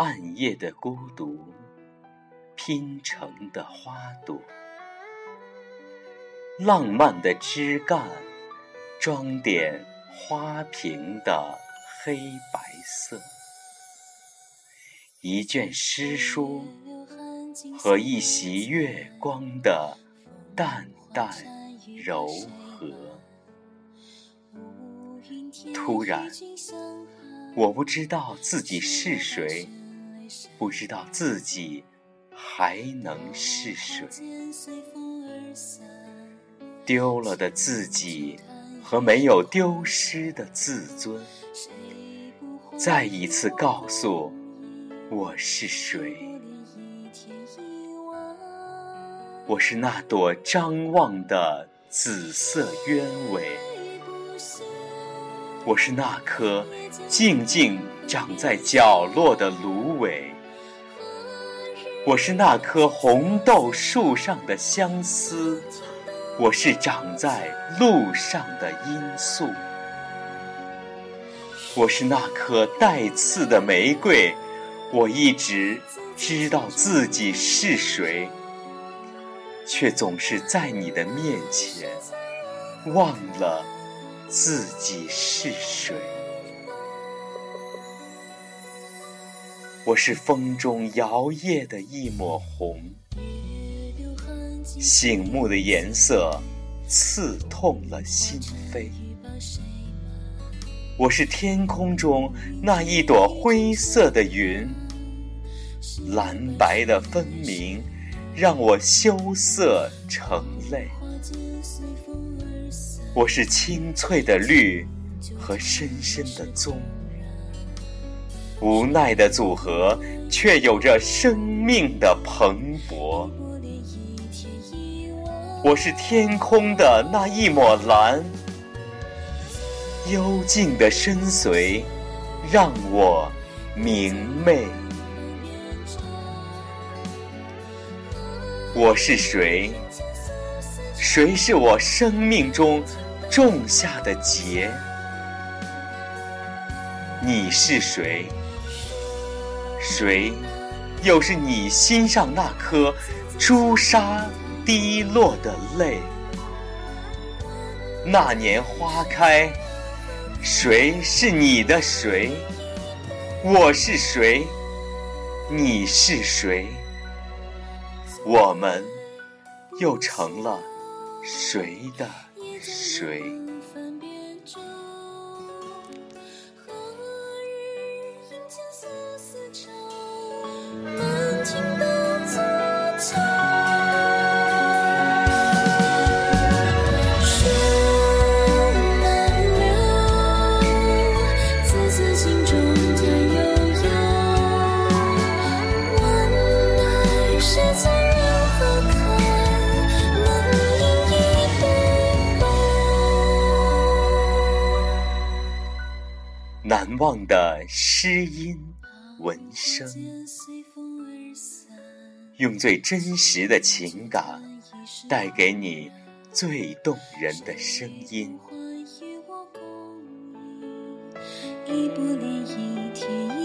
暗夜的孤独拼成的花朵，浪漫的枝干装点花瓶的黑白色，一卷诗书和一袭月光的淡淡柔和。突然，我不知道自己是谁。不知道自己还能是谁，丢了的自己和没有丢失的自尊，再一次告诉我是谁。我是那朵张望的紫色鸢尾，我是那颗静静。长在角落的芦苇，我是那棵红豆树上的相思，我是长在路上的罂粟，我是那颗带刺的玫瑰，我一直知道自己是谁，却总是在你的面前忘了自己是谁。我是风中摇曳的一抹红，醒目的颜色刺痛了心扉。我是天空中那一朵灰色的云，蓝白的分明让我羞涩成泪。我是青翠的绿和深深的棕。无奈的组合，却有着生命的蓬勃。我是天空的那一抹蓝，幽静的深邃让我明媚。我是谁？谁是我生命中种下的结？你是谁？谁，又是你心上那颗朱砂滴落的泪？那年花开，谁是你的谁？我是谁？你是谁？我们又成了谁的谁？难忘的诗音文声，用最真实的情感带给你最动人的声音。一一天